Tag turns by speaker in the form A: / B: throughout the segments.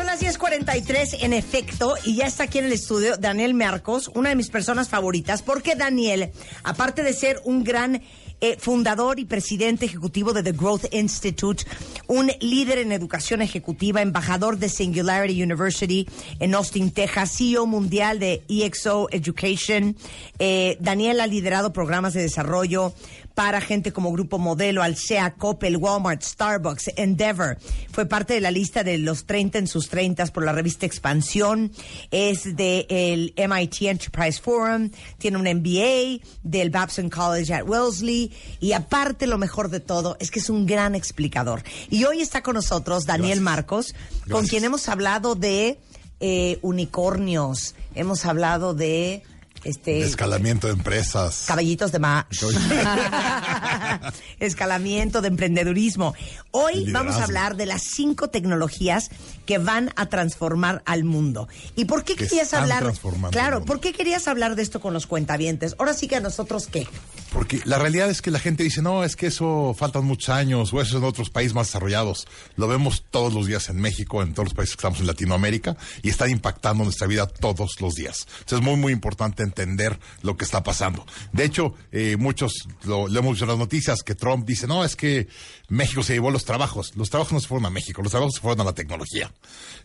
A: Son las 10:43 en efecto y ya está aquí en el estudio Daniel Marcos, una de mis personas favoritas, porque Daniel, aparte de ser un gran eh, fundador y presidente ejecutivo de The Growth Institute, un líder en educación ejecutiva, embajador de Singularity University en Austin, Texas, CEO mundial de EXO Education. Eh, Daniel ha liderado programas de desarrollo para gente como Grupo Modelo, Alsea, Coppel, Walmart, Starbucks, Endeavor. Fue parte de la lista de los 30 en sus 30 por la revista Expansión. Es del MIT Enterprise Forum. Tiene un MBA del Babson College at Wellesley. Y aparte, lo mejor de todo es que es un gran explicador. Y hoy está con nosotros Daniel Marcos, con quien hemos hablado de eh, unicornios. Hemos hablado de este
B: escalamiento de empresas.
A: Caballitos de mar. Escalamiento de emprendedurismo. Hoy vamos a hablar de las cinco tecnologías que van a transformar al mundo. ¿Y por qué querías hablar? Claro, ¿por qué querías hablar de esto con los cuentavientes? Ahora sí que a nosotros qué.
B: Porque la realidad es que la gente dice, no, es que eso faltan muchos años, o eso en otros países más desarrollados. Lo vemos todos los días en México, en todos los países que estamos en Latinoamérica, y está impactando nuestra vida todos los días. Entonces es muy, muy importante entender lo que está pasando. De hecho, eh, muchos lo, hemos visto en las noticias que Trump dice, no, es que México se llevó los trabajos. Los trabajos no se fueron a México, los trabajos se fueron a la tecnología.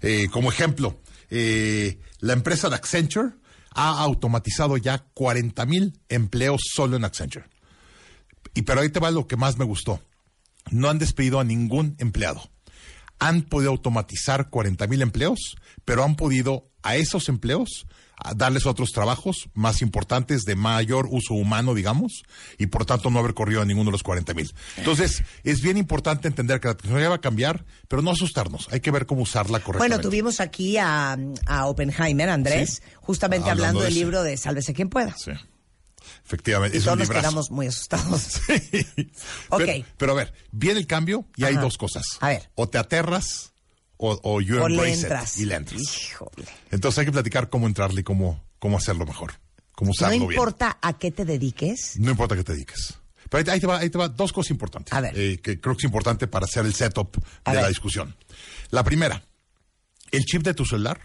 B: Eh, como ejemplo, eh, la empresa de Accenture ha automatizado ya 40 mil empleos solo en Accenture. Y pero ahí te va lo que más me gustó. No han despedido a ningún empleado. Han podido automatizar 40 mil empleos, pero han podido a esos empleos darles otros trabajos más importantes de mayor uso humano, digamos, y por tanto no haber corrido a ninguno de los 40 mil. Entonces, es bien importante entender que la tecnología va a cambiar, pero no asustarnos. Hay que ver cómo usarla correctamente.
A: Bueno, tuvimos aquí a, a Oppenheimer, Andrés, justamente hablando, del libro de Sálvese quien pueda.
B: Sí. Efectivamente,
A: y todos nos quedamos muy asustados.
B: Sí. okay. pero, a ver, viene el cambio y hay dos cosas.
A: A ver.
B: O te aterras o, o you embrace it y le entras.
A: Híjole.
B: Entonces hay que platicar cómo entrarle y cómo, cómo hacerlo mejor. Cómo usarlo
A: no importa a qué te dediques.
B: No importa a qué te dediques. Pero ahí te va, ahí te va dos cosas importantes.
A: A ver.
B: Eh, que creo que es importante para hacer el setup de la discusión. La primera, el chip de tu celular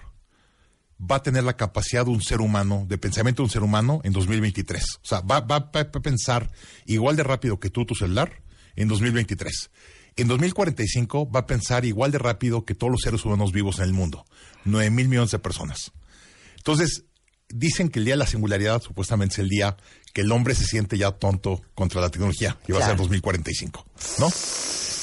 B: va a tener la capacidad de un ser humano, de pensamiento de un ser humano en 2023. O sea, va, va, va a pensar igual de rápido que tú tu celular en 2023. En 2045 va a pensar igual de rápido que todos los seres humanos vivos en el mundo. 9 mil millones de personas. Entonces, dicen que el día de la singularidad supuestamente es el día que el hombre se siente ya tonto contra la tecnología, y va a ser 2045, ¿no?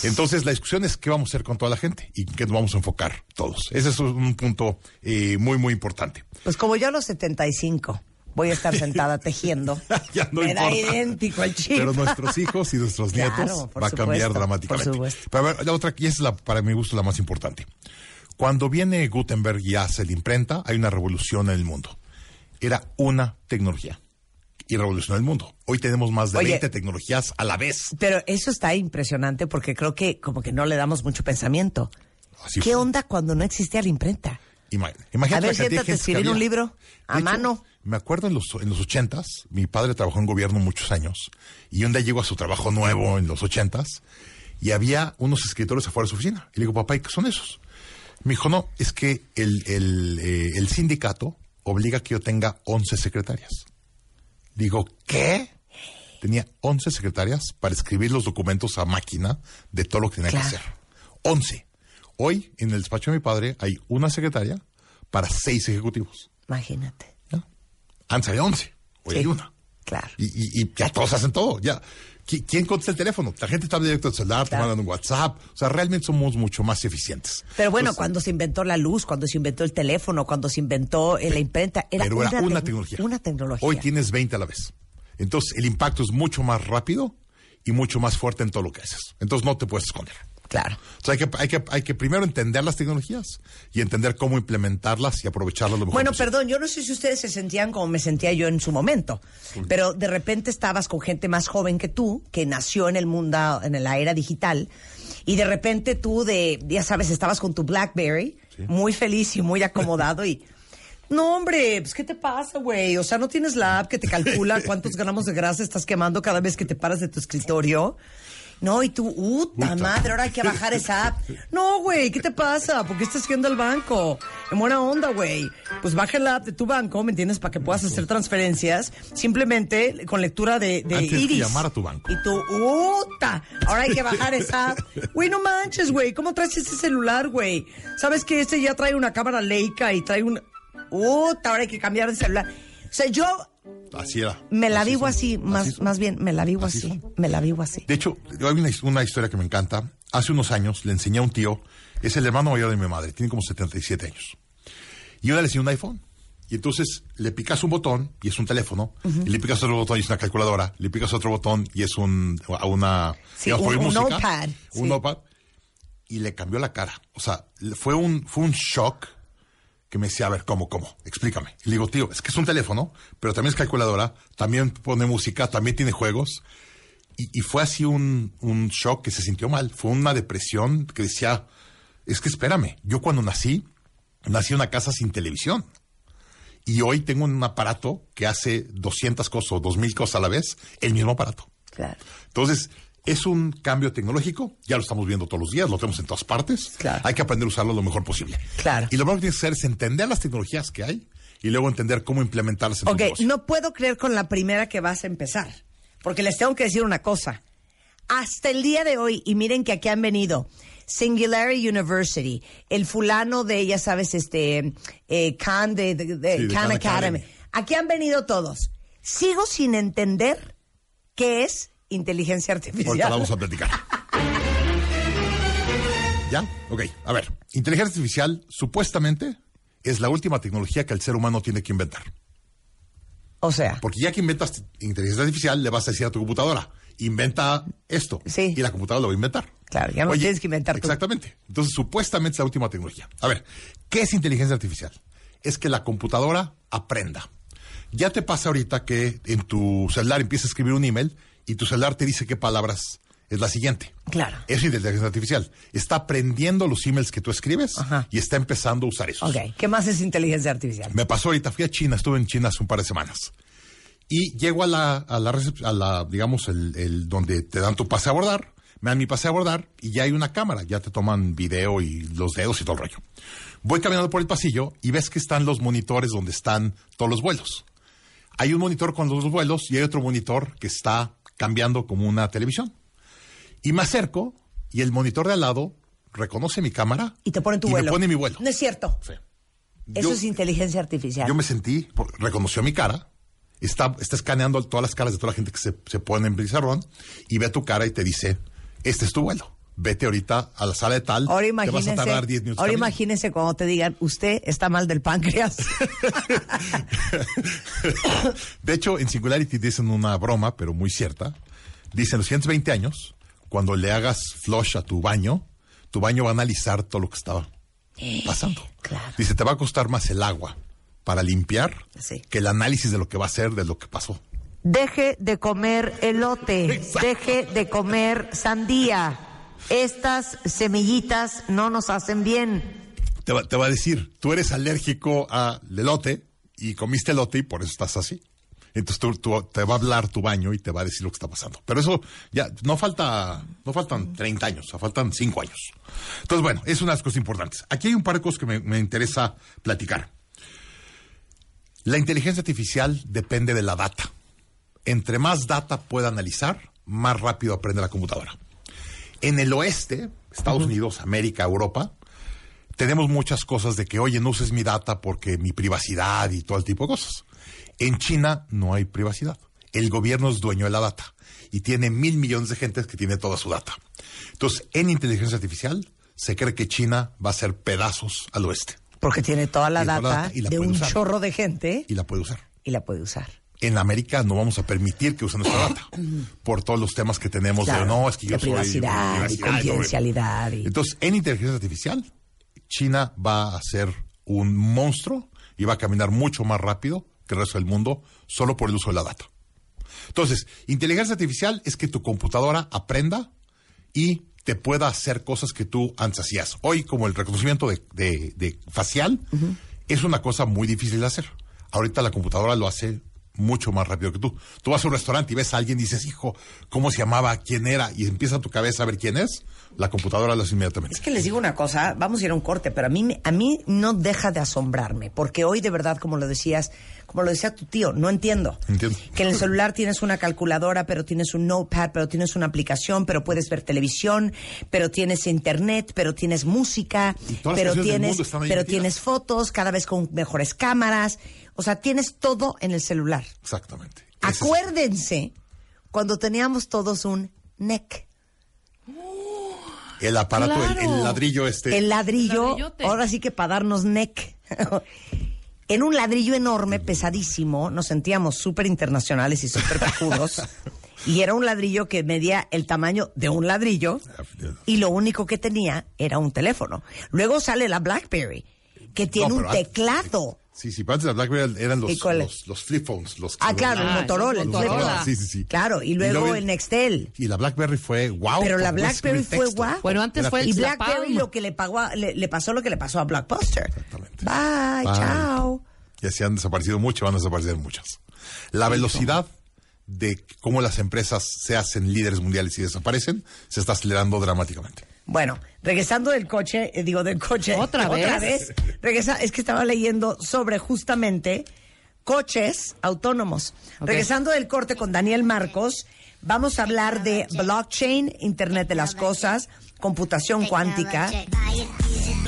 B: Entonces, la discusión es qué vamos a hacer con toda la gente y qué nos vamos a enfocar todos. Ese es un punto eh, muy, muy importante.
A: Pues como yo a los 75 voy a estar sentada tejiendo.
B: ya no
A: Era idéntico al chip.
B: Pero nuestros hijos y nuestros nietos va a cambiar dramáticamente.
A: Por supuesto.
B: Pero a ver, la otra, y es la, para mi gusto la más importante. Cuando viene Gutenberg y hace la imprenta, hay una revolución en el mundo. Era una tecnología y revolucionó el mundo. Hoy tenemos más de 20 tecnologías a la vez.
A: Pero eso está impresionante porque creo que como que no le damos mucho pensamiento. ¿Qué onda cuando no existía la imprenta?
B: Imagínate
A: a ver, siéntate, escribir un libro a mano.
B: Me acuerdo en los, en los ochentas, mi padre trabajó en gobierno muchos años, y un día llegó a su trabajo nuevo en los ochentas, y había unos escritores afuera de su oficina. Y le digo, papá, ¿y qué son esos? Me dijo, no, es que el, el, eh, el sindicato obliga que yo tenga 11 secretarias. Digo, ¿qué? Tenía 11 secretarias para escribir los documentos a máquina de todo lo que tenía que hacer. 11. Hoy, en el despacho de mi padre, hay una secretaria para seis ejecutivos.
A: Imagínate.
B: Antes había 11, hoy hay una.
A: Claro.
B: Y, y, ya todos hacen todo. Ya. ¿Quién contesta el teléfono? La gente está directo al celular, te mandan un WhatsApp. O sea, realmente somos mucho más eficientes.
A: Pero bueno, cuando se inventó la luz, cuando se inventó el teléfono, cuando se inventó eh, la imprenta, era,
B: pero
A: era
B: una, tecnología.
A: Una tecnología.
B: Hoy tienes 20 a la vez. Entonces, el impacto es mucho más rápido y mucho más fuerte en todo lo que haces. Entonces, no te puedes esconder.
A: Claro.
B: Sea, hay que, hay, que, hay que primero entender las tecnologías y entender cómo implementarlas y aprovecharlas lo mejor
A: Bueno,
B: posible.
A: perdón, yo no sé si ustedes se sentían como me sentía yo en su momento, pero de repente estabas con gente más joven que tú, que nació en el mundo, en la era digital, y de repente tú de, ya sabes, estabas con tu BlackBerry,
B: Sí.
A: muy feliz y muy acomodado y... No, hombre, pues ¿qué te pasa, güey? O sea, ¿no tienes la app que te calcula cuántos gramos de grasa estás quemando cada vez que te paras de tu escritorio? No, y tú, puta madre, ahora hay que bajar esa app. No, güey, ¿qué te pasa? ¿Por qué estás yendo al banco? En buena onda, güey. Pues baja la app de tu banco, ¿me entiendes? Para que puedas hacer transferencias simplemente con lectura de, de
B: Antes que
A: iris.
B: llamar a tu banco.
A: Y tú, puta, ahora hay que bajar esa app. Güey, no manches, güey. ¿Cómo traes ese celular, güey? ¿Sabes que este ya trae una cámara Leica y trae un... Puta, ahora hay que cambiar de celular. O sea, yo
B: Así era.
A: me la
B: Así
A: vivo
B: son.
A: así, más, más bien, me la vivo
B: Así
A: me la vivo así.
B: De hecho, hay una, una historia que me encanta. Hace unos años le enseñé a un tío, es el hermano mayor de mi madre, tiene como 77 años. Y yo le enseñé un iPhone. Y entonces le picas un botón y es un teléfono, y le picas otro botón y es una calculadora, le picas otro botón y es un, una,
A: Sí,
B: digamos,
A: un-
B: música,
A: notepad,
B: un
A: sí.
B: notepad, y le cambió la cara. O sea, fue un, fue un shock que me decía, a ver, ¿cómo, cómo? Explícame. Y le digo, tío, es que es un teléfono, pero también es calculadora, también pone música, también tiene juegos. Y, y fue así un, un shock que se sintió mal. Fue una depresión que decía, es que espérame, yo cuando nací, nací en una casa sin televisión. Y hoy tengo un aparato que hace 200 cosas o 2000 cosas a la vez, el mismo aparato.
A: Claro.
B: Entonces, es un cambio tecnológico, ya lo estamos viendo todos los días, lo tenemos en todas partes.
A: Claro.
B: Hay que aprender a usarlo lo mejor posible.
A: Claro.
B: Y lo primero que tienes que hacer es entender las tecnologías que hay y luego entender cómo implementarlas en tu
A: Ok,
B: negocio.
A: no puedo creer con la primera que vas a empezar. Porque les tengo que decir una cosa. Hasta el día de hoy, y miren que aquí han venido Singularity University, el fulano de, ya sabes, este, eh, Khan de, de- de
B: Sí, de
A: Khan
B: Khan
A: Academy.
B: Academy.
A: Aquí han venido todos. Sigo sin entender qué es inteligencia artificial.
B: Ahorita la vamos a platicar. ¿Ya? Ok. A ver, inteligencia artificial supuestamente es la última tecnología que el ser humano tiene que inventar.
A: O sea,
B: Porque ya que inventas inteligencia artificial, le vas a decir a tu computadora, inventa esto.
A: Sí.
B: Y la computadora lo va a inventar.
A: Claro, ya no tienes que inventar tú.
B: Exactamente. Entonces, supuestamente es la última tecnología. A ver, ¿qué es inteligencia artificial? Es que la computadora aprenda. Ya te pasa ahorita que en tu celular empiezas a escribir un email y tu celular te dice qué palabras es la siguiente.
A: Claro.
B: Eso es inteligencia artificial. Está aprendiendo los emails que tú escribes
A: Ajá.
B: y está empezando a usar esos.
A: ok, ¿qué más es inteligencia artificial?
B: Me pasó ahorita, fui a China, estuve en China hace un par de semanas. Y llego a la, a la, a la digamos, el, el donde te dan tu pase a abordar, me dan mi pase a abordar y ya hay una cámara, ya te toman video y los dedos y todo el rollo. Voy caminando por el pasillo y ves que están los monitores donde están todos los vuelos. Hay un monitor con los vuelos y hay otro monitor que está cambiando como una televisión. Y me acerco y el monitor de al lado reconoce mi cámara
A: Y te pone tu
B: y
A: vuelo.
B: me pone mi vuelo.
A: No es cierto.
B: Sí.
A: Eso
B: Yo-
A: es inteligencia artificial.
B: yo me sentí, reconoció mi cara, está, está escaneando todas las caras de toda la gente que se, se pone en pizarrón y ve tu cara y te dice, este es tu vuelo. Vete ahorita a la sala de tal,
A: Ahora
B: te vas a
A: imagínense,
B: tardar 10 minutos.
A: ahora
B: caminando".
A: imagínense cuando te digan, usted está mal del páncreas.
B: de hecho, en Singularity dicen una broma, pero muy cierta. Dicen, los siguientes 20 años, cuando le hagas flush a tu baño, tu baño va a analizar todo lo que estaba pasando.
A: claro.
B: Dice, te va a costar más el agua para limpiar
A: Sí.
B: que el análisis de lo que va a ser de lo que pasó.
A: Deje de comer elote,
B: Exacto.
A: deje de comer sandía. Estas semillitas no nos hacen bien.
B: te va, a decir, tú eres alérgico al elote y comiste elote y por eso estás así. Entonces tú, te va a hablar tu baño y te va a decir lo que está pasando. Pero eso ya no falta, no faltan 30 años, faltan 5 años. Entonces, bueno, es una de las cosas importantes. Aquí hay un par de cosas que me, me interesa platicar. La inteligencia artificial depende de la data. Entre más data pueda analizar, más rápido aprende la computadora. En el oeste, Estados Unidos, América, Europa, tenemos muchas cosas de que, oye, no uses mi data porque mi privacidad y todo el tipo de cosas. En China no hay privacidad. El gobierno es dueño de la data y tiene mil millones de gente que tiene toda su data. Entonces, en inteligencia artificial se cree que China va a hacer pedazos al oeste
A: Porque tiene toda la
B: Y toda la
A: data
B: la
A: de un
B: usar.
A: chorro de gente
B: y la puede usar.
A: y la puede usar.
B: En América no vamos a permitir que usen nuestra data por todos los temas que tenemos
A: Claro,
B: de no, es que yo
A: de
B: soy
A: privacidad y
B: privacidad,
A: confidencialidad y-
B: Entonces, en inteligencia artificial, China va a ser un monstruo y va a caminar mucho más rápido que el resto del mundo solo por el uso de la data. Entonces, inteligencia artificial es que tu computadora aprenda y te pueda hacer cosas que tú antes hacías. Hoy, como el reconocimiento de, de- de facial, es una cosa muy difícil de hacer. Ahorita la computadora lo hace mucho más rápido que tú. Tú vas a un restaurante y ves a alguien y dices, hijo, ¿cómo se llamaba? ¿Quién era? Y empieza tu cabeza a ver quién es. La computadora lo hace inmediatamente.
A: Es que les digo una cosa, vamos a ir a un corte, pero a mí, a mí no deja de asombrarme, porque hoy de verdad, como lo decías, como lo decía tu tío, no entiendo.
B: Entiendo.
A: Que en el celular tienes una calculadora, pero tienes un notepad, pero tienes una aplicación, pero puedes ver televisión, pero tienes internet, pero tienes música, pero tienes, pero
B: metidas.
A: tienes fotos, cada vez con mejores cámaras. O sea, tienes todo en el celular.
B: Exactamente. Ese es-
A: Acuérdense cuando teníamos todos un NEC.
B: el aparato, el- ladrillo este.
A: El ladrillo, ahora sí que para darnos neck. en un ladrillo enorme, pesadísimo, nos sentíamos súper internacionales y súper picudos. y era un ladrillo que medía el tamaño de un ladrillo y lo único que tenía era un teléfono. Luego sale la BlackBerry, que tiene
B: No,
A: un teclado.
B: Sí, sí, pero antes de la BlackBerry eran
A: ¿Y
B: los, los, los flip phones. Los,
A: Ah, claro, el
C: Ah,
A: Motorola. el
C: el Motorola.
A: Motorola.
B: Sí, sí, sí.
A: Claro, y luego el Nextel.
B: Y la BlackBerry fue wow.
A: Pero la BlackBerry fue
B: texto.
A: guau.
C: Bueno, antes
B: Era
C: fue el
A: Y BlackBerry lo que le, pagó, a- le, le pasó lo que le pasó a Blockbuster.
B: Exactamente.
A: Bye,
B: Bye.
A: chao.
B: Y así han desaparecido mucho, van a desaparecer muchas. La velocidad de cómo las empresas se hacen líderes mundiales y desaparecen se está acelerando dramáticamente.
A: Bueno, regresando del coche, eh, digo del coche.
C: ¿Otra vez?
A: Regresa, es que estaba leyendo sobre justamente coches autónomos. Regresando del corte con Daniel Marcos, vamos a hablar de blockchain, Internet de las Cosas, computación cuántica.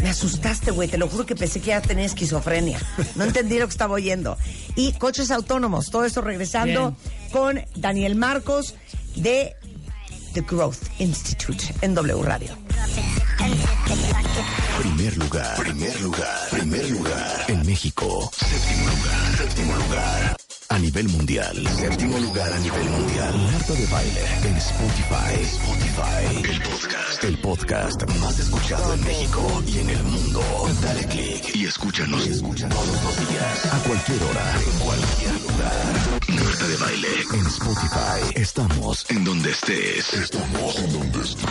A: Me asustaste, güey. Te lo juro que pensé que ya tenía esquizofrenia. No entendí lo que estaba oyendo. Y coches autónomos. Todo eso regresando con Daniel Marcos de The Growth Institute en W Radio.
D: Primer lugar, primer lugar, primer lugar. En México, séptimo lugar, séptimo lugar. A nivel mundial, séptimo lugar a nivel mundial. Marta de baile en Spotify. Spotify, el podcast, el podcast más escuchado en México y en el mundo. Dale click y escúchanos, escúchanos todos los días, a cualquier hora, en cualquier lugar. Marta de baile en Spotify. Estamos en donde estés. Estamos en donde estés.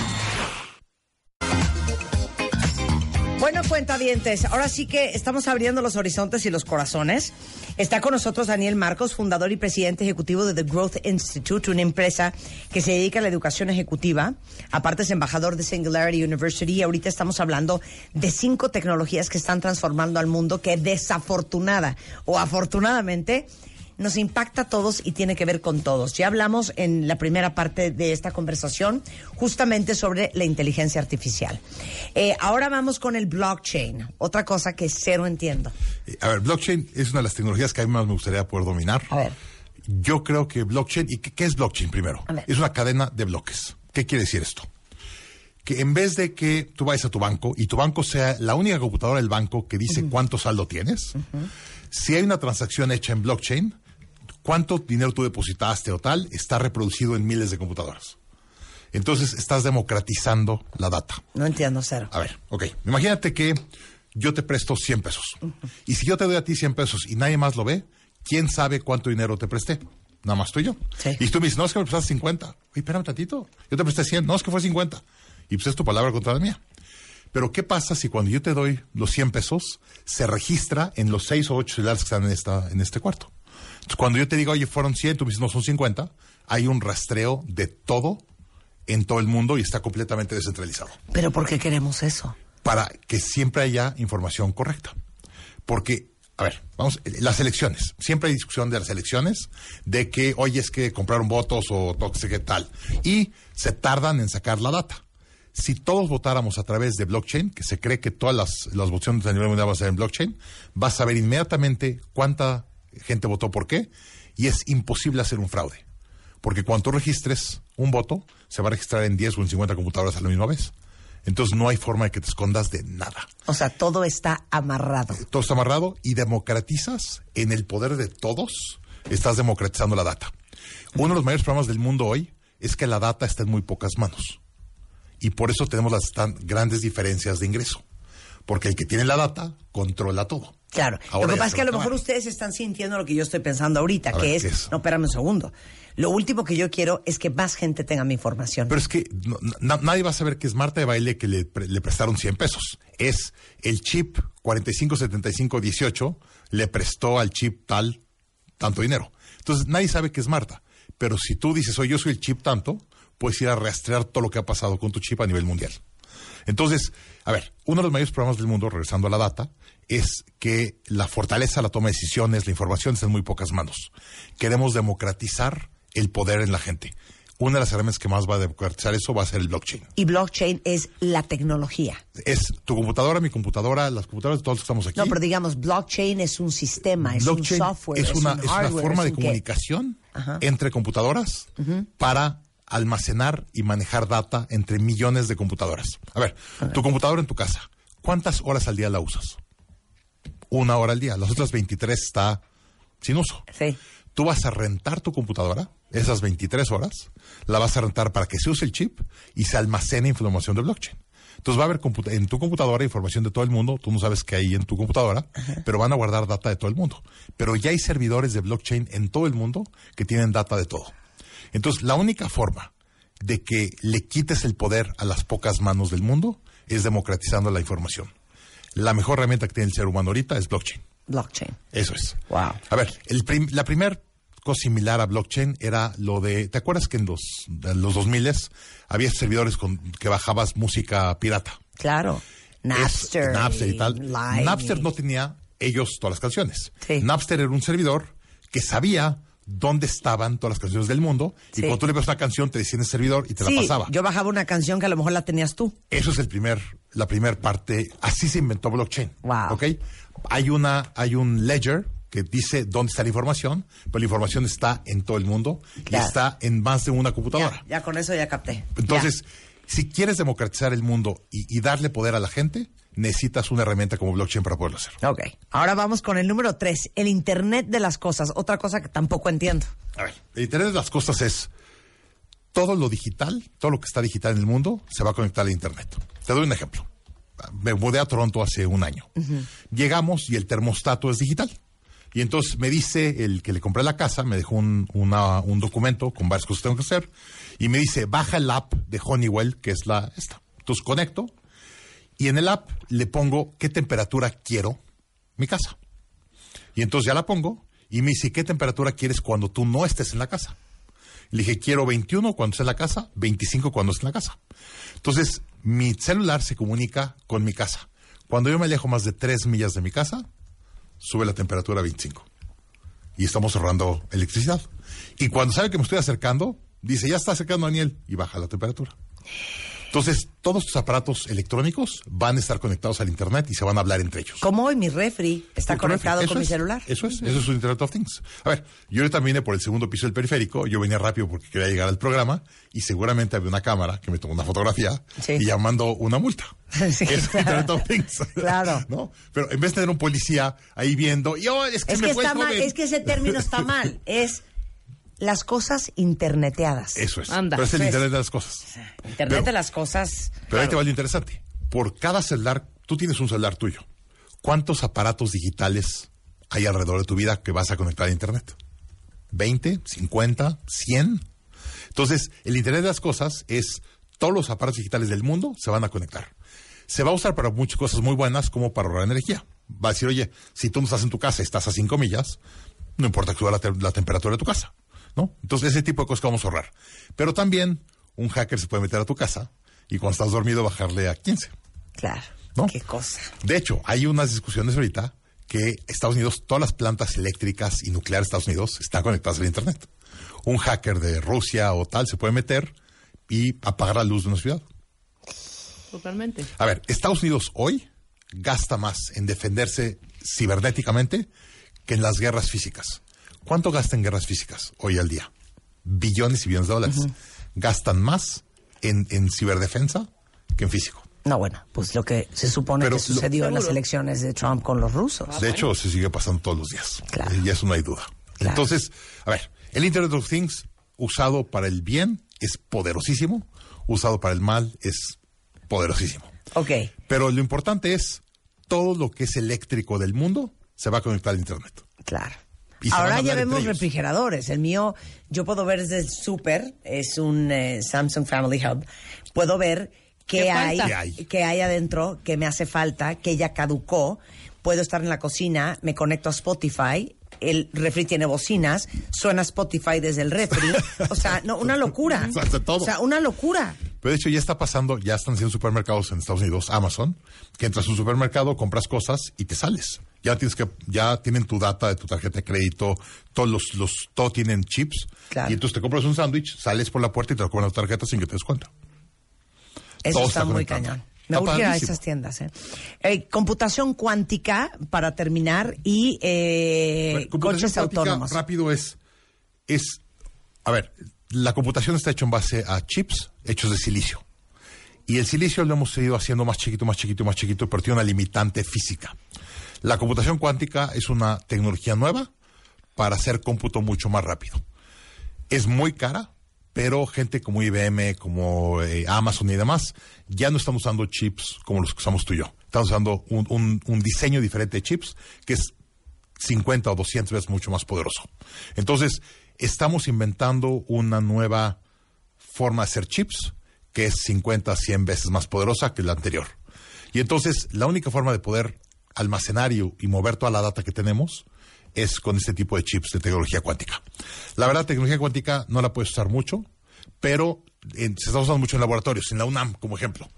A: Bueno, cuentavientes, ahora sí que estamos abriendo los horizontes y los corazones. Está con nosotros Daniel Marcos, fundador y presidente ejecutivo de The Growth Institute, una empresa que se dedica a la educación ejecutiva. Aparte es embajador de Singularity University y ahorita estamos hablando de cinco tecnologías que están transformando al mundo que desafortunada o afortunadamente nos impacta a todos y tiene que ver con todos. Ya hablamos en la primera parte de esta conversación justamente sobre la inteligencia artificial. Eh, ahora vamos con el blockchain, otra cosa que cero entiendo.
B: Eh, A ver, blockchain es una de las tecnologías que a mí más me gustaría poder dominar.
A: A ver.
B: Yo creo que blockchain, ¿y qué, qué es blockchain primero? Es una cadena de bloques. ¿Qué quiere decir esto? Que en vez de que tú vayas a tu banco y tu banco sea la única computadora del banco que dice cuánto saldo tienes, si hay una transacción hecha en blockchain, cuánto dinero tú depositaste o tal, está reproducido en miles de computadoras. Entonces estás democratizando la data.
A: No entiendo cero.
B: A ver, ok. Imagínate que yo te presto 100 pesos. Y si yo te doy a ti 100 pesos y nadie más lo ve, ¿quién sabe cuánto dinero te presté? Nada más tú y yo.
A: Sí.
B: Y tú me dices, no, es que me prestaste 50. Oye, espérame tantito. Yo te presté 100. No, es que fue 50. Y pues es tu palabra contra la mía. Pero ¿qué pasa si cuando yo te doy los 100 pesos, se registra en los 6 o 8 celulares que están en, esta, en este cuarto? Cuando yo te digo, oye, fueron 100, tú me dices, no, son 50, hay un rastreo de todo en todo el mundo y está completamente descentralizado
A: Pero ¿por qué queremos eso?
B: para que siempre haya información correcta. Porque, a ver, vamos, las elecciones. Siempre hay discusión de las elecciones, de que, oye, es que compraron votos o no sé qué tal. Y se tardan en sacar la data. Si todos votáramos a través de blockchain, que se cree que todas las, las votaciones a nivel mundial van a ser en blockchain, vas a ver inmediatamente cuánta gente votó por qué, y es imposible hacer un fraude. Porque cuando registres un voto, se va a registrar en 10 o en 50 computadoras a la misma vez. Entonces no hay forma de que te escondas de nada.
A: O sea, todo está amarrado.
B: Todo está amarrado y democratizas en el poder de todos, estás democratizando la data. Uno de los mayores problemas del mundo hoy es que la data está en muy pocas manos. Y por eso tenemos las tan grandes diferencias de ingreso. Porque el que tiene la data controla todo.
A: Claro.
B: Ahora
A: lo que pasa es que a lo mejor ustedes están sintiendo lo que yo estoy pensando ahorita, que es, no, espérame un segundo. Lo último que yo quiero es que más gente tenga mi información.
B: Pero es que no- na- nadie va a saber que es Marta de Baile que le, pre- le prestaron 100 pesos. Es el chip 457518 le prestó al chip tal tanto dinero. Entonces nadie sabe que es Marta. Pero si tú dices, oye, yo soy el chip tanto, puedes ir a rastrear todo lo que ha pasado con tu chip a nivel mundial. Entonces, a ver, uno de los mayores problemas del mundo, regresando a la data, es que la fortaleza, la toma de decisiones, la información está en muy pocas manos. Queremos democratizar el poder en la gente. Una de las herramientas que más va a democratizar eso va a ser el blockchain.
A: Y blockchain es la tecnología.
B: Es tu computadora, mi computadora, las computadoras de todos los que estamos aquí.
A: No, pero digamos, blockchain es un sistema, es un software,
B: es una,
A: un
B: es una
A: hardware,
B: forma
A: es
B: de
A: qué.
B: comunicación entre computadoras para almacenar y manejar data entre millones de computadoras. A ver, tu computadora en tu casa, ¿cuántas horas al día la usas? Una hora al día. Las otras 23 está sin uso.
A: Sí.
B: Tú vas a rentar tu computadora, esas 23 horas, la vas a rentar para que se use el chip y se almacene información de blockchain. Entonces va a haber en tu computadora información de todo el mundo, tú no sabes qué hay en tu computadora, pero van a guardar data de todo el mundo. Pero ya hay servidores de blockchain en todo el mundo que tienen data de todo. Entonces la única forma de que le quites el poder a las pocas manos del mundo es democratizando la información. La mejor herramienta que tiene el ser humano ahorita es blockchain.
A: Blockchain.
B: Eso es.
A: Wow.
B: A ver, el prim- la primera cosa similar a blockchain era lo de, ¿te acuerdas que en los, en los 2000 había servidores con que bajabas música pirata?
A: Claro. Napster.
B: Es- Napster y tal.
A: Lime
B: Napster no tenía ellos todas las canciones.
A: Sí.
B: Napster era un servidor que sabía dónde estaban todas las canciones del mundo
A: Sí.
B: y cuando tú le pones una canción te decía en el servidor y te
A: Sí,
B: la pasaba.
A: yo bajaba una canción que a lo mejor la tenías tú.
B: Eso es el primer, la primera parte. Así se inventó blockchain.
A: Wow.
B: ¿Ok? Hay una, hay un ledger que dice dónde está la información, pero la información está en todo el mundo
A: Claro.
B: y está en más de una computadora.
A: Ya, ya con eso ya capté.
B: Entonces, si quieres democratizar el mundo y, y darle poder a la gente, necesitas una herramienta como blockchain para poderlo hacer.
A: Ok. Ahora vamos con el número tres, el Internet de las cosas. Otra cosa que tampoco entiendo.
B: A ver, el Internet de las cosas es todo lo digital, todo lo que está digital en el mundo se va a conectar al Internet. Te doy un ejemplo. Me mudé a Toronto hace un año. Llegamos y el termostato es digital. Y entonces me dice el que le compré la casa, me dejó un, una- un documento con varias cosas que tengo que hacer, y me dice, baja el app de Honeywell, que es la esta. Entonces conecto, y en el app le pongo qué temperatura quiero mi casa. Y entonces ya la pongo, y me dice, ¿qué temperatura quieres cuando tú no estés en la casa? Le dije, quiero 21 cuando esté en la casa, 25 cuando esté en la casa. Entonces, mi celular se comunica con mi casa. Cuando yo me alejo más de 3 millas de mi casa, sube la temperatura a 25. Y estamos ahorrando electricidad. Y cuando sabe que me estoy acercando, dice, ya está acercando Daniel, y baja la temperatura. Entonces, todos tus aparatos electrónicos van a estar conectados al Internet y se van a hablar entre ellos.
A: Como hoy mi refri está conectado con mi celular.
B: Eso es, eso es un Internet of Things. A ver, yo ahorita vine por el segundo piso del periférico, yo venía rápido porque quería llegar al programa y seguramente había una cámara que me tomó una fotografía
A: Sí.
B: y llamando una multa.
A: Sí,
B: es
A: claro.
B: Internet of Things.
A: Claro.
B: ¿No? Pero en vez de tener un policía ahí viendo, y oh, es que
A: Es
B: me
A: que
B: fue
A: está mal,
B: joven".
A: es que ese término está mal. Es las cosas interneteadas.
B: Eso es.
C: Anda.
B: Pero es el
A: Pues-
B: Internet de las cosas.
A: Internet
B: Pero-
A: de las cosas.
B: Pero ahí te va lo interesante. Por cada celular, tú tienes un celular tuyo. ¿Cuántos aparatos digitales hay alrededor de tu vida que vas a conectar a Internet? ¿20? ¿50? ¿100? Entonces, el Internet de las cosas es todos los aparatos digitales del mundo se van a conectar. Se va a usar para muchas cosas muy buenas como para ahorrar energía. Va a decir, oye, si tú no estás en tu casa y estás a 5 millas, no importa que suba la, te- la temperatura de tu casa. ¿No? Entonces, ese tipo de cosas que vamos a ahorrar. Pero también un hacker se puede meter a tu casa y cuando estás dormido bajarle a 15.
A: Claro.
B: ¿No?
A: Qué cosa.
B: De hecho, hay unas discusiones ahorita que Estados Unidos, todas las plantas eléctricas y nucleares de Estados Unidos están conectadas al Internet. Un hacker de Rusia o tal se puede meter y apagar la luz de una ciudad.
C: Totalmente.
B: A ver, Estados Unidos hoy gasta más en defenderse cibernéticamente que en las guerras físicas. ¿Cuánto gasta en guerras físicas hoy al día? Billones y billones de dólares. Gastan más en, en ciberdefensa que en físico.
A: No, bueno, pues lo que se supone
B: Pero
A: que
B: lo-
A: sucedió en las elecciones de Trump con los rusos.
B: De hecho, se sigue pasando todos los días.
A: Claro.
B: Eh, Y eso no hay duda.
A: Claro.
B: Entonces, a ver, el Internet of Things usado para el bien es poderosísimo, usado para el mal es poderosísimo.
A: Ok.
B: Pero lo importante es, todo lo que es eléctrico del mundo se va a conectar al Internet.
A: Claro. Ahora ya vemos refrigeradores. El mío, yo puedo ver desde el súper, es un eh, Samsung Family Hub. Puedo ver qué,
C: ¿Qué
A: hay,
B: hay?
A: qué hay adentro, qué me hace falta, que ya caducó. Puedo estar en la cocina, me conecto a Spotify el refri tiene bocinas, suena Spotify desde el refri. O sea, no, una locura. O sea, una locura.
B: Pero de hecho ya está pasando, ya están haciendo supermercados en Estados Unidos, Amazon, que entras a un supermercado, compras cosas y te sales. Ya tienes que, ya tienen tu data de tu tarjeta de crédito, todos los, los, todo tienen chips.
A: Claro.
B: Y entonces te compras un sándwich, sales por la puerta y te lo cobran la tarjeta sin que te des cuenta.
A: Eso
B: Todo
A: está,
B: está
A: muy cañón. Me
B: Está
A: urge ir a esas tiendas. ¿eh? Eh, computación cuántica, para terminar, y eh,
B: Bueno,
A: coches autónomos.
B: Rápido es, es, a ver, la computación está hecha en base a chips hechos de silicio. Y el silicio lo hemos ido haciendo más chiquito, más chiquito, más chiquito, pero tiene una limitante física. La computación cuántica es una tecnología nueva para hacer cómputo mucho más rápido. Es muy cara, pero gente como IBM, como eh, Amazon y demás, ya no están usando chips como los que usamos tú y yo. Están usando un, diseño diferente de chips que es 50 o 200 veces mucho más poderoso. Entonces, estamos inventando una nueva forma de hacer chips que es 50, 100 veces más poderosa que la anterior. Y entonces, la única forma de poder almacenar y, mover toda la data que tenemos es con este tipo de chips de tecnología cuántica. La verdad, tecnología cuántica no la puedes usar mucho, pero en- se está usando mucho en laboratorios, en la UNAM, como ejemplo.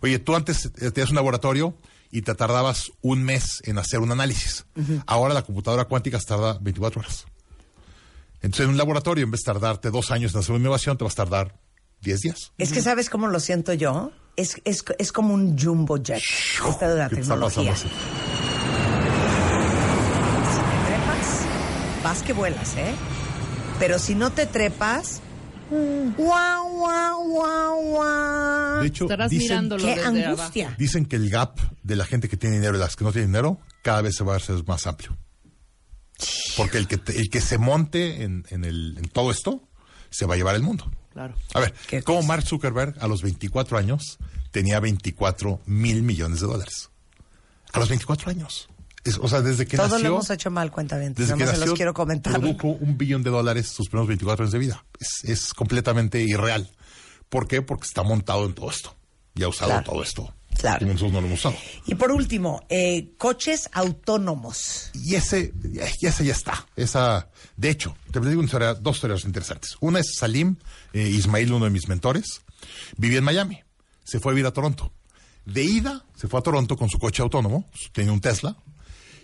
B: Oye, tú antes eh, tenías un laboratorio y te tardabas un mes en hacer un análisis. Ahora la computadora cuántica se tarda 24 horas. Entonces, en un laboratorio, en vez de tardarte dos años en hacer una innovación, te vas a tardar 10 días.
A: Es que ¿sabes cómo lo siento yo? Es, es, es como un jumbo jet. Esta de la
B: ¿Qué te está pasando
A: tecnología.
B: así?
A: Si te trepas, vas que vuelas, ¿eh? Pero si no te trepas, guau, guau, guau, guau.
B: De hecho,
C: Estarás
B: dicen,
C: mirándolo
A: ¡Qué
C: desde
A: angustia!
C: abajo.
B: dicen que el gap de la gente que tiene dinero y las que no tienen dinero cada vez se va a hacer más amplio. Porque el que, te- el que se monte en, en el, en todo esto se va a llevar el mundo.
C: Claro.
B: A ver,
A: cosa.
B: Mark Zuckerberg a los 24 años tenía 24 mil millones de dólares. A los 24 años. Es- o sea, desde que
A: Todo
B: nació...
A: lo hemos hecho mal, cuenta bien.
B: Desde que
A: más se
B: nació,
A: los quiero comentar.
B: produjo un billón de dólares sus primeros 24 años de vida. Es, es completamente irreal. ¿Por qué? Porque está montado en todo esto. Y ha usado
A: Claro.
B: todo esto.
A: Claro.
B: Y nosotros no lo hemos usado.
A: Y por último, eh, coches autónomos.
B: Y ese, y ese ya está. Esa, de hecho, te digo una historia- dos historias interesantes. Una es Salim eh, Ismail, uno de mis mentores, vivía en Miami. Se fue a vivir a Toronto. De ida, se fue a Toronto con su coche autónomo, tenía un Tesla,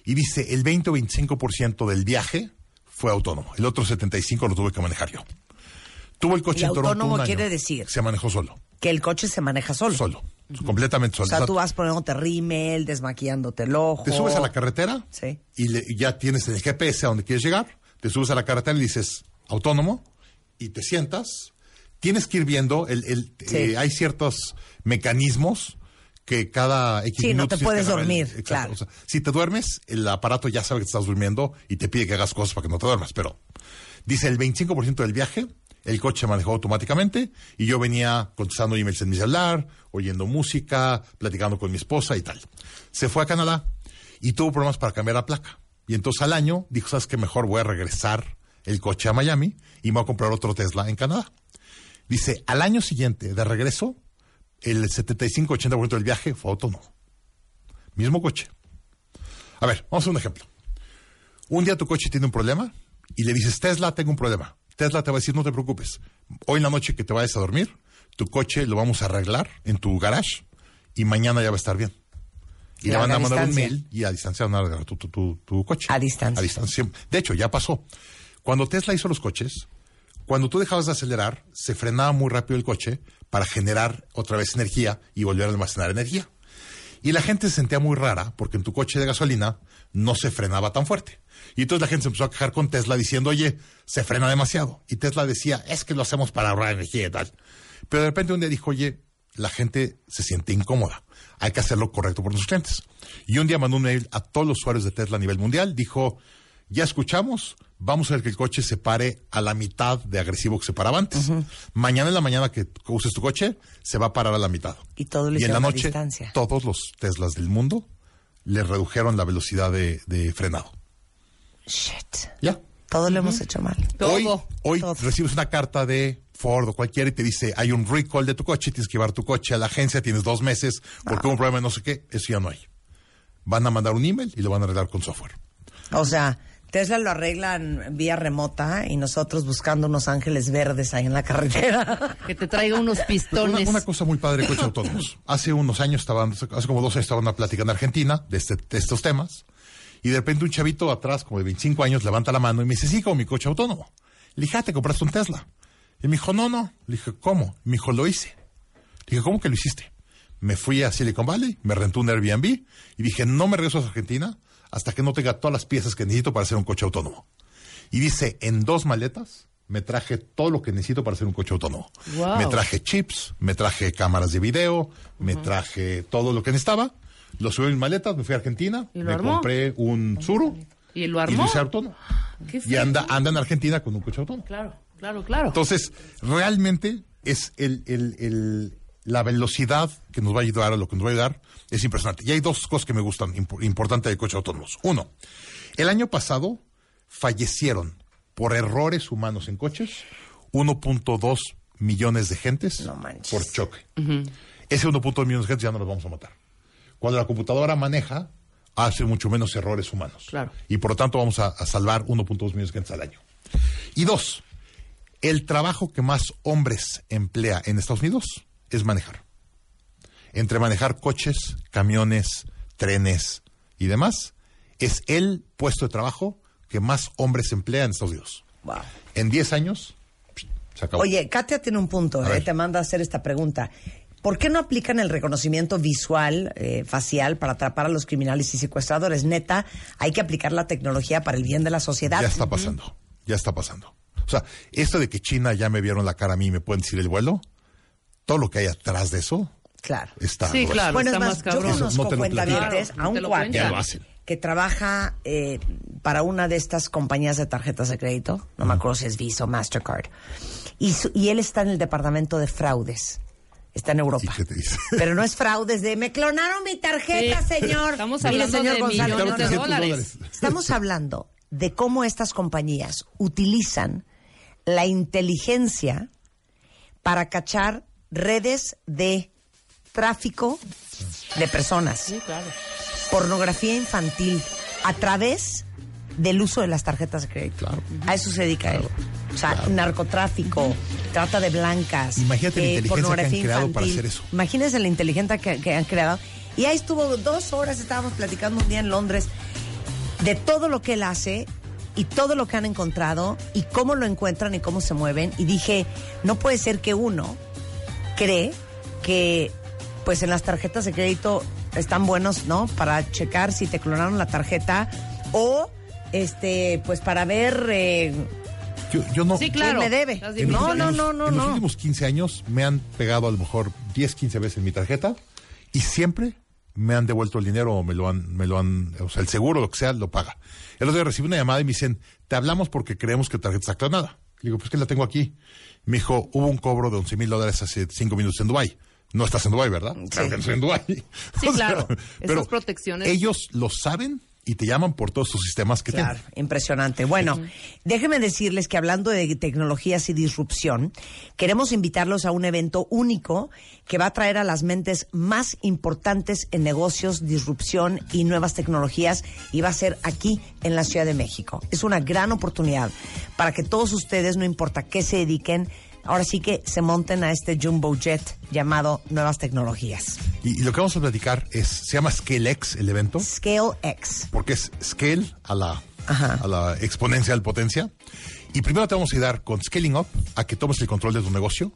B: y dice, el 20 o 25% del viaje fue autónomo. El otro 75% lo tuve que manejar yo. Tuvo el coche
A: ¿Y
B: en Toronto
A: autónomo
B: un año.
A: quiere decir?
B: Se manejó solo.
A: Que el coche se maneja solo.
B: Solo. Completamente
A: sea,
B: O sea,
A: tú vas poniéndote rímel, desmaquillándote el ojo.
B: Te subes a la carretera
A: Sí.
B: y, le- y ya tienes el GPS a donde quieres llegar. Te subes a la carretera y dices autónomo y te sientas. Tienes que ir viendo, el, el-
A: Sí.
B: eh, hay ciertos mecanismos que cada X
A: Sí, no te puedes
B: el-
A: dormir, claro.
B: O sea, si te duermes, el aparato ya sabe que estás durmiendo y te pide que hagas cosas para que no te duermas. Pero dice el 25% del viaje, el coche manejó automáticamente y yo venía contestando emails en mi celular, oyendo música, platicando con mi esposa y tal. Se fue a Canadá y tuvo problemas para cambiar la placa. Y entonces al año dijo, ¿sabes qué? Mejor voy a regresar el coche a Miami y me voy a comprar otro Tesla en Canadá. Dice, al año siguiente de regreso, el 75-80% del viaje fue autónomo. Mismo coche. A ver, vamos a un ejemplo. Un día tu coche tiene un problema y le dices, Tesla, tengo un problema. Tesla te va a decir, no te preocupes. Hoy en la noche que te vayas a dormir, tu coche lo vamos a arreglar en tu garage y mañana ya va a estar bien. Y le van a mandar un mail y a distancia van a arreglar tu, tu, tu- tu coche.
A: A distancia.
B: A distancia. De hecho, ya pasó. Cuando Tesla hizo los coches, cuando tú dejabas de acelerar, se frenaba muy rápido el coche para generar otra vez energía y volver a almacenar energía. Y la gente se sentía muy rara porque en tu coche de gasolina no se frenaba tan fuerte. Y entonces la gente se empezó a quejar con Tesla diciendo, oye, se frena demasiado. Y Tesla decía, es que lo hacemos para ahorrar energía y tal. Pero de repente un día dijo, oye, la gente se siente incómoda. Hay que hacer lo correcto por nuestros clientes. Y un día mandó un mail a todos los usuarios de Tesla a nivel mundial. Dijo, ya escuchamos, vamos a ver que el coche se pare a la mitad de agresivo que se paraba antes. Mañana en la mañana que uses tu coche, se va a parar a la mitad.
A: Y todo
B: y en la noche,
A: distancia.
B: todos los Teslas del mundo le redujeron la velocidad de, de frenado.
A: Shit.
B: Ya.
A: Todo lo hemos hecho mal.
C: Todo.
B: Hoy, hoy
A: Todo.
B: recibes una carta de Ford o cualquiera y te dice, hay un recall de tu coche, tienes que llevar tu coche a la agencia, tienes dos meses, porque hubo un problema de no sé qué, eso ya no hay. Van a mandar un email y lo van a arreglar con software.
A: O sea, Tesla lo arreglan vía remota y nosotros buscando unos ángeles verdes ahí en la carretera.
C: Que te traiga unos
B: Una,
C: pistones.
B: una cosa muy padre de coches autónomos. Hace unos años estaban, hace como dos años estaba una plática en Argentina de, este, de estos temas. Y de repente un chavito atrás, como de 25 años, levanta la mano y me dice, sí, como mi coche autónomo. Le dije, ah, ¿te compraste un Tesla? Y me dijo, no, no. Le dije, ¿cómo? Me dijo, lo hice. Le dije, ¿cómo que lo hiciste? Me fui a Silicon Valley, me renté un Airbnb y dije, no me regreso a Argentina hasta que no tenga todas las piezas que necesito para hacer un coche autónomo. Y dice, en dos maletas me traje todo lo que necesito para hacer un coche autónomo.
C: Wow.
B: Me traje chips, me traje cámaras de video, me traje todo lo que necesitaba. Lo subí en mis maletas, me fui a Argentina,
C: ¿Y
B: me
C: armó?
B: compré un Zuru
C: ¿Y lo
B: y
C: armó?
B: lo hice autónomo. Y anda, anda en Argentina con un coche autónomo.
C: Claro, claro, claro.
B: Entonces, realmente es el, el- el- la velocidad que nos va a ayudar a lo que nos va a ayudar es impresionante. Y hay dos cosas que me gustan impo- importantes de coches autónomos. Uno, el año pasado fallecieron por errores humanos en coches 1.2 millones de gentes
A: No
B: por choque. Ese 1.2 millones de gentes ya no los vamos a matar. Cuando la computadora maneja, hace mucho menos errores humanos.
C: Claro.
B: Y por lo tanto vamos a, a salvar 1.2 millones de gentes al año. Y dos, el trabajo que más hombres emplea en Estados Unidos es manejar. Entre manejar coches, camiones, trenes y demás, es el puesto de trabajo que más hombres emplea en Estados Unidos.
A: Wow.
B: En 10 años, se acabó.
A: Oye, Katia tiene un punto, eh, te manda a hacer esta pregunta. ¿Por qué no aplican el reconocimiento visual, eh, facial, para atrapar a los criminales y secuestradores? Neta, hay que aplicar la tecnología para el bien de la sociedad.
B: Ya está pasando, ya está pasando. O sea, esto de que China ya me vieron la cara a mí y me pueden decir el vuelo, todo lo que hay atrás de eso
A: Claro.
B: está
C: Sí,
B: grueso.
C: claro.
A: Bueno, es
C: está
A: más,
C: más
A: yo
C: cabrón.
A: Conozco
B: no te lo
A: cuentavientes
C: platican.
A: a un cuate
C: cuentan.
B: Ya lo hacen.
A: que trabaja eh, para una de estas compañías de tarjetas de crédito, no me acuerdo si es Visa o Mastercard, y, su- y él está en el departamento de fraudes. Está en Europa.
B: ¿Y qué te dice?
A: Pero no es fraudes de me clonaron mi tarjeta,
C: Sí.
A: señor.
C: Estamos
A: Mire,
C: hablando
A: señor
C: de
A: González,
C: millones de dólares.
A: Estamos hablando de cómo estas compañías utilizan la inteligencia para cachar redes de tráfico de personas,
C: Sí, claro.
A: pornografía infantil, a través del uso de las tarjetas de crédito.
B: Claro.
A: A eso se dedica él. O sea, narcotráfico, trata de blancas.
B: Imagínate la
A: eh,
B: inteligencia que han creado para hacer eso.
A: Imagínense la inteligencia que, que han creado. Y ahí estuvo dos horas, estábamos platicando un día en Londres de todo lo que él hace y todo lo que han encontrado y cómo lo encuentran y cómo se mueven. Y dije, no puede ser que uno cree que pues en las tarjetas de crédito están buenos, ¿no? Para checar si te clonaron la tarjeta o este pues para ver eh,
B: Yo, yo no.
C: Sí, claro.
A: me debe? No, no, no, no,
B: En los
A: no.
B: últimos 15 años me han pegado a lo mejor 10, 15 veces en mi tarjeta y siempre me han devuelto el dinero o me lo han, me lo han, o sea, el seguro, lo que sea, lo paga. El otro día recibí una llamada y me dicen, te hablamos porque creemos que tu tarjeta está clonada. Le digo, pues que la tengo aquí. Me dijo, hubo un cobro de 11 mil dólares hace 5 minutos en Dubái. No estás en Dubái, ¿verdad? Claro que no estoy en Dubái.
C: Sí, claro. Esas
B: pero
C: protecciones.
B: Ellos lo saben y te llaman por todos sus sistemas que
A: Claro,
B: tienen.
A: impresionante. Bueno, déjenme decirles que hablando de tecnologías y disrupción, queremos invitarlos a un evento único que va a traer a las mentes más importantes en negocios, disrupción y nuevas tecnologías y va a ser aquí en la Ciudad de México. Es una gran oportunidad para que todos ustedes, no importa qué se dediquen, ahora sí que se monten a este jumbo jet llamado Nuevas Tecnologías.
B: Y, y lo que vamos a platicar es, se llama ScaleX el evento.
A: Scale X.
B: porque es scale a la,
A: Ajá.
B: a la exponencial potencia. Y primero te vamos a ayudar con scaling up a que tomes el control de tu negocio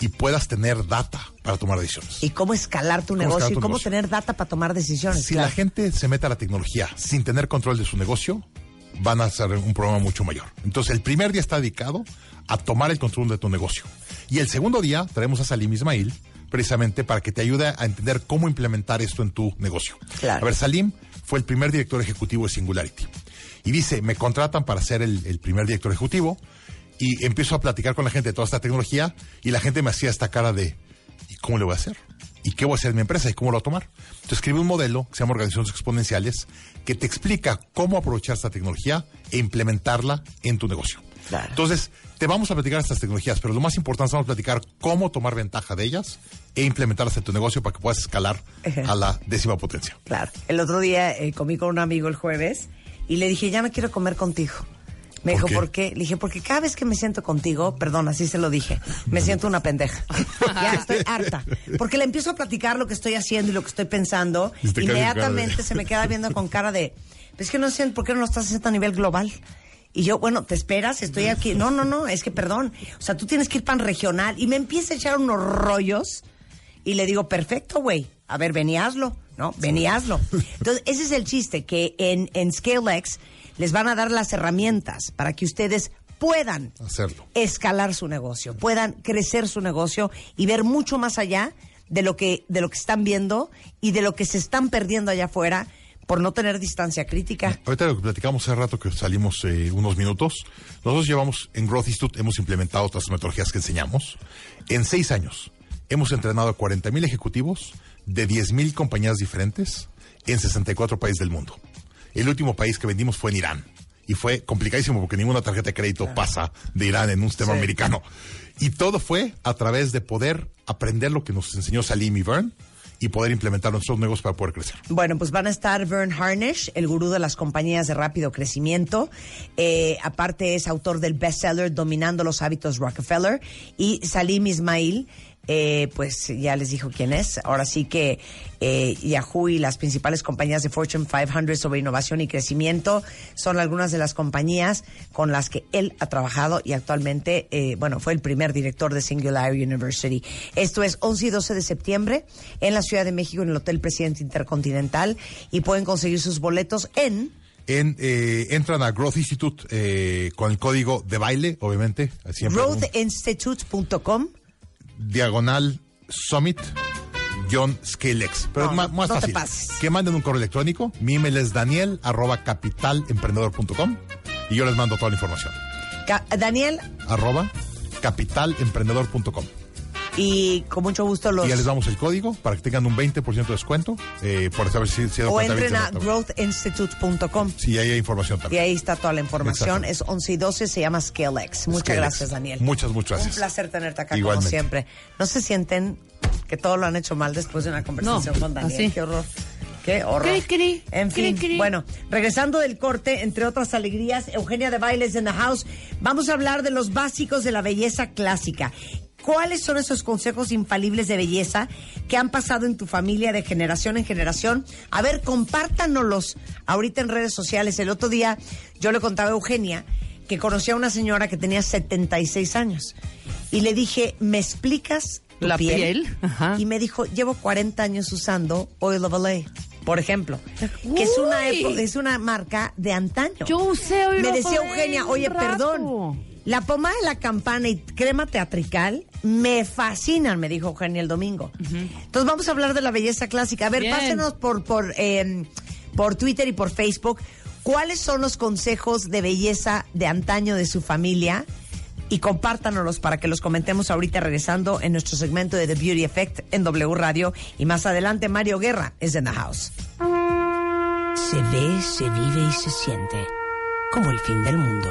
B: y puedas tener data para tomar decisiones.
A: y cómo escalar tu
B: Cómo
A: negocio
B: escalar
A: y cómo
B: negocio.
A: tener data para tomar decisiones.
B: si
A: claro.
B: la gente se mete a la tecnología sin tener control de su negocio, van a hacer un problema mucho mayor. Entonces, el primer día está dedicado a tomar el control de tu negocio. Y el segundo día traemos a Salim Ismail precisamente para que te ayude a entender cómo implementar esto en tu negocio.
A: Claro.
B: A ver, Salim fue el primer director ejecutivo de Singularity. Y dice, me contratan para ser el, el primer director ejecutivo y empiezo a platicar con la gente de toda esta tecnología y la gente me hacía esta cara de, ¿y cómo le voy a hacer? ¿Y qué voy a hacer en mi empresa? ¿Y cómo lo voy a tomar? Entonces escribe un modelo que se llama Organizaciones Exponenciales que te explica cómo aprovechar esta tecnología e implementarla en tu negocio.
A: Claro.
B: Entonces, te vamos a platicar estas tecnologías, pero lo más importante es vamos a platicar cómo tomar ventaja de ellas e implementarlas en tu negocio para que puedas escalar a la décima potencia.
A: Claro. El otro día eh, comí con un amigo el jueves Y le dije, ya no quiero comer contigo. Me
B: ¿Por
A: dijo,
B: qué?
A: ¿por qué? Le dije, porque cada vez que me siento contigo, perdón, así se lo dije, me siento una pendeja. ya estoy harta. Porque le empiezo a platicar lo que estoy haciendo y lo que estoy pensando. Inmediatamente
B: de-
A: se me queda viendo con cara de, "Pues es que no sé por qué no lo estás haciendo a nivel global. Y yo, bueno, ¿te esperas? Estoy aquí. No, no, no, es que perdón. O sea, tú tienes que ir pan regional. Y me empieza a echar unos rollos. Y le digo, perfecto, güey. A ver, ven y hazlo. ¿No? Ven y hazlo. Entonces, ese es el chiste, que en, en ScaleX les van a dar las herramientas para que ustedes puedan
B: Hacerlo.
A: escalar su negocio, puedan crecer su negocio y ver mucho más allá de lo que de lo que están viendo y de lo que se están perdiendo allá afuera por no tener distancia crítica.
B: Ahorita lo que platicamos hace rato que salimos eh, unos minutos, nosotros llevamos en Growth Institute, hemos implementado otras metodologías que enseñamos. En seis años hemos entrenado a 40 mil ejecutivos de 10 mil compañías diferentes en 64 países del mundo. El último país que vendimos fue en Irán. Y fue complicadísimo porque ninguna tarjeta de crédito pasa de Irán en un sistema
A: Sí.
B: americano. Y todo fue a través de poder aprender lo que nos enseñó Salim y Vern y poder implementar nuestros negocios para poder crecer.
A: Bueno, pues van a estar Vern Harnish, el gurú de las compañías de rápido crecimiento. Eh, aparte es autor del bestseller Dominando los hábitos Rockefeller. Y Salim Ismail, eh, pues ya les dijo quién es. Ahora sí que eh, Yahoo y las principales compañías de Fortune 500 sobre innovación y crecimiento son algunas de las compañías con las que él ha trabajado y actualmente, eh, bueno, fue el primer director de Singularity University. Esto es 11 y 12 de septiembre en la Ciudad de México en el Hotel Presidente Intercontinental y pueden conseguir sus boletos en
B: En, eh, entran a Growth Institute eh, con el código de baile, obviamente.
A: Growthinstitute.com.
B: diagonal summit guion scalex. Pero
A: No,
B: es más, más fácil. Que manden un correo electrónico. Mi email es daniel arroba capitalemprendedor.com y yo les mando toda la información.
A: Ca- Daniel,
B: Arroba capitalemprendedor.com.
A: y con mucho gusto los...
B: Y ya les damos el código para que tengan un 20% de descuento eh, por saber si si
A: O entren a growthinstitute.com.
B: Sí, ahí hay información
A: Y
B: también.
A: ahí está toda la información. Es 11 y 12, se llama ScaleX. Muchas
B: Scalex.
A: gracias, Daniel.
B: Muchas, muchas gracias.
A: Un placer tenerte acá
B: Igualmente.
A: como siempre. No se sienten que todo lo han hecho mal después de una conversación
C: No,
A: con Daniel.
C: así.
A: Qué horror. Qué horror.
C: Cri, cri,
A: en fin,
C: cri, cri.
A: bueno, regresando del corte, entre otras alegrías, Eugenia de Bailes en the house, vamos a hablar de los básicos de la belleza clásica. ¿Cuáles son esos consejos infalibles de belleza que han pasado en tu familia de generación en generación? A ver, compártanoslos ahorita en redes sociales. El otro día yo le contaba a Eugenia que conocí a una señora que tenía 76 años y le dije, ¿me explicas tu
C: La piel, ajá.
A: Y me dijo, llevo 40 años usando Oil of Olay, por ejemplo, que es una, es una marca de antaño.
C: Yo usé Oil
A: Me decía Eugenia, oye, perdón, la pomada de la campana y crema teatrical me fascinan, me dijo Eugenia el domingo. Entonces vamos a hablar de la belleza clásica. A ver,
C: Bien.
A: pásenos por, por, eh, por Twitter y por Facebook cuáles son los consejos de belleza de antaño de su familia y compártanoslos para que los comentemos ahorita regresando en nuestro segmento de The Beauty Effect en W Radio y más adelante Mario Guerra es en the house. Se ve, se vive y se siente como el fin del mundo.